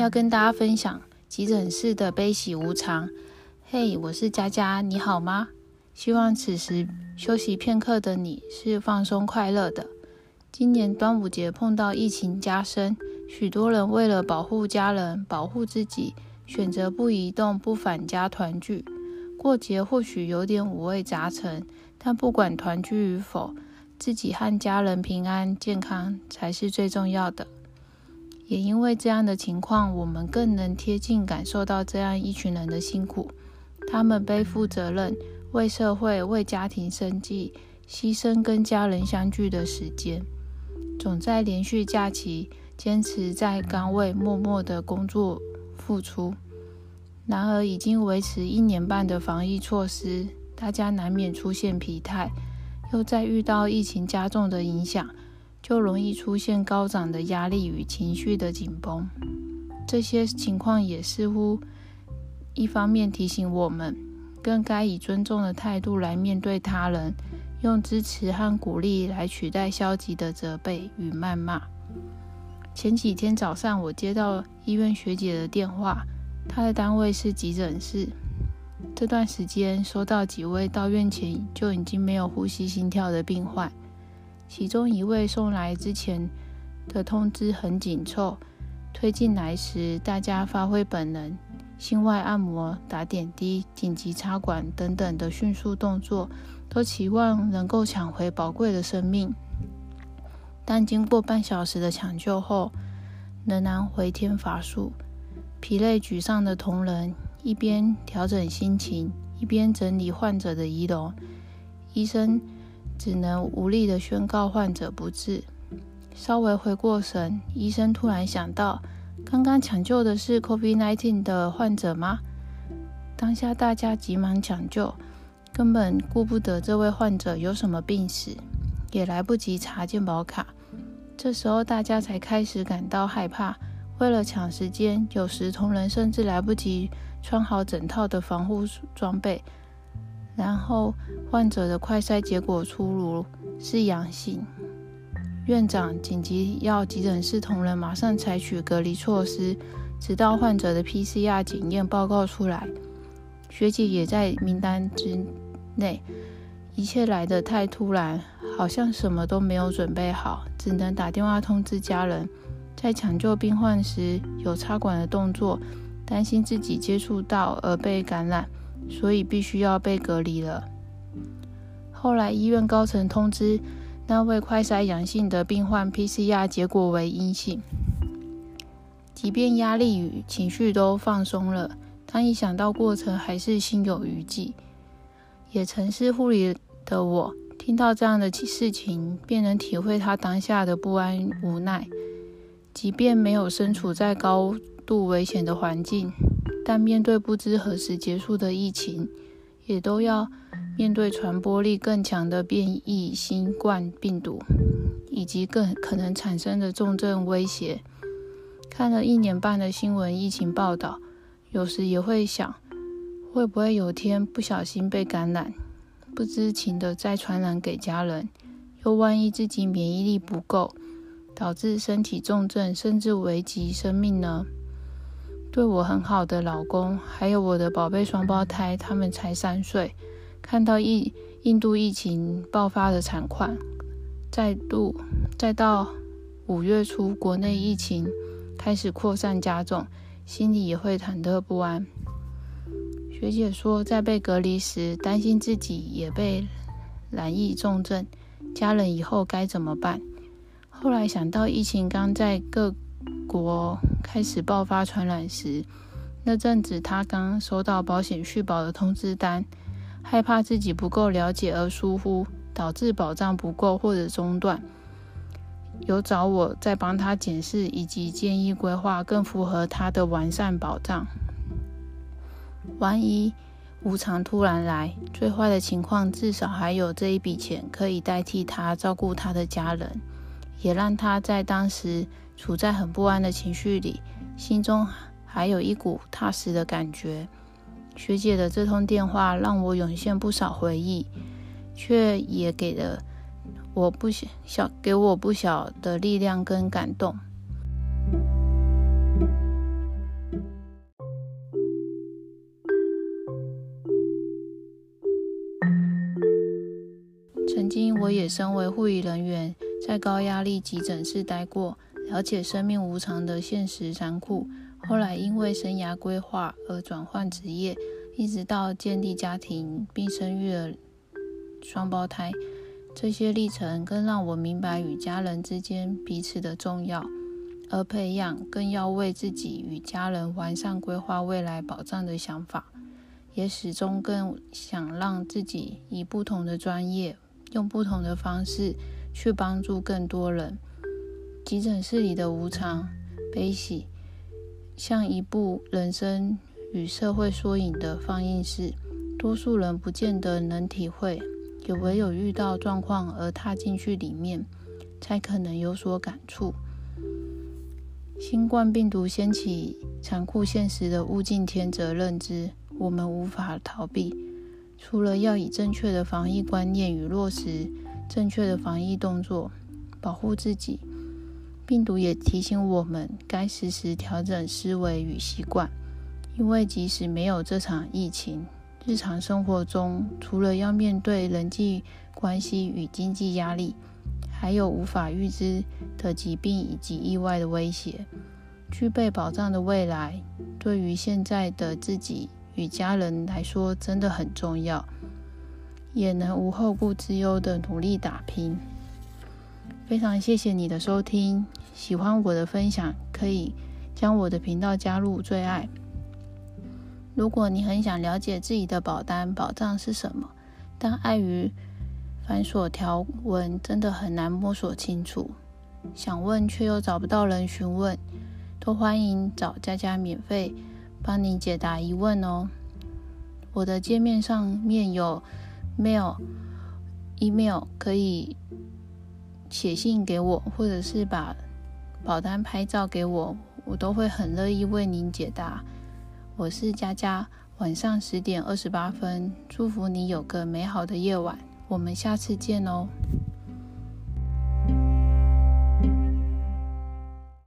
要跟大家分享急诊室的悲喜无常。嘿，我是佳佳，你好吗？希望此时休息片刻的你是放松快乐的。今年端午节碰到疫情加深，许多人为了保护家人、保护自己，选择不移动、不返家团聚。过节或许有点五味杂陈，但不管团聚与否，自己和家人平安健康才是最重要的。也因为这样的情况，我们更能贴近感受到这样一群人的辛苦。他们背负责任，为社会、为家庭生计，牺牲跟家人相聚的时间，总在连续假期坚持在岗位默默的工作付出。然而，已经维持一年半的防疫措施，大家难免出现疲态，又在遇到疫情加重的影响。就容易出现高涨的压力与情绪的紧绷，这些情况也似乎一方面提醒我们，更该以尊重的态度来面对他人，用支持和鼓励来取代消极的责备与谩骂。前几天早上，我接到医院学姐的电话，她的单位是急诊室，这段时间收到几位到院前就已经没有呼吸心跳的病患。其中一位送来之前的通知很紧凑，推进来时，大家发挥本能，心外按摩、打点滴、紧急插管等等的迅速动作，都期望能够抢回宝贵的生命。但经过半小时的抢救后，仍然回天乏术。疲累沮丧的同仁一边调整心情，一边整理患者的仪容。医生。只能无力的宣告患者不治。稍微回过神，医生突然想到，刚刚抢救的是 COVID-19 的患者吗？当下大家急忙抢救，根本顾不得这位患者有什么病史，也来不及查健保卡。这时候大家才开始感到害怕。为了抢时间，有时同仁甚至来不及穿好整套的防护装备。然后患者的快筛结果出炉是阳性，院长紧急要急诊室同仁马上采取隔离措施，直到患者的 PCR 检验报告出来。学姐也在名单之内，一切来得太突然，好像什么都没有准备好，只能打电话通知家人，在抢救病患时有插管的动作，担心自己接触到而被感染。所以必须要被隔离了。后来医院高层通知那位快筛阳性的病患 PCR 结果为阴性。即便压力与情绪都放松了，但一想到过程还是心有余悸。也曾是护理的我，听到这样的事情，便能体会他当下的不安无奈。即便没有身处在高度危险的环境。但面对不知何时结束的疫情，也都要面对传播力更强的变异新冠病毒，以及更可能产生的重症威胁。看了一年半的新闻疫情报道，有时也会想，会不会有天不小心被感染，不知情的再传染给家人？又万一自己免疫力不够，导致身体重症，甚至危及生命呢？对我很好的老公，还有我的宝贝双胞胎，他们才三岁。看到印印度疫情爆发的惨况，再度再到五月初国内疫情开始扩散加重，心里也会忐忑不安。学姐说，在被隔离时，担心自己也被染疫重症，家人以后该怎么办？后来想到疫情刚在各。国开始爆发传染时，那阵子他刚收到保险续保的通知单，害怕自己不够了解而疏忽，导致保障不够或者中断，有找我再帮他检视以及建议规划更符合他的完善保障。万一无常突然来，最坏的情况至少还有这一笔钱可以代替他照顾他的家人，也让他在当时处在很不安的情绪里，心中还有一股踏实的感觉。学姐的这通电话让我涌现不少回忆，却也给了我不小小给我不小的力量跟感动。曾经我也身为护理人员。在高压力急诊室待过，了解生命无常的现实残酷。后来因为生涯规划而转换职业，一直到建立家庭并生育了双胞胎。这些历程更让我明白与家人之间彼此的重要，而培养更要为自己与家人完善规划未来保障的想法，也始终更想让自己以不同的专业，用不同的方式去帮助更多人。急诊室里的无常、悲喜，像一部人生与社会缩影的放映室，多数人不见得能体会。也唯有遇到状况而踏进去里面，才可能有所感触。新冠病毒掀起残酷现实的物竞天择认知，我们无法逃避。除了要以正确的防疫观念与落实正确的防疫动作保护自己，病毒也提醒我们该时时调整思维与习惯。因为即使没有这场疫情，日常生活中，除了要面对人际关系与经济压力，还有无法预知的疾病以及意外的威胁。具备保障的未来，对于现在的自己与家人来说真的很重要，也能无后顾之忧的努力打拼。非常谢谢你的收听，喜欢我的分享，可以将我的频道加入最爱。如果你很想了解自己的保单保障是什么，但碍于繁琐条文，真的很难摸索清楚，想问却又找不到人询问，都欢迎找佳佳免费帮你解答疑问哦。我的界面上面有 mail、email，可以写信给我，或者是把保单拍照给我，我都会很乐意为您解答。我是佳佳，晚上十点二十八分，祝福你有个美好的夜晚，我们下次见哦。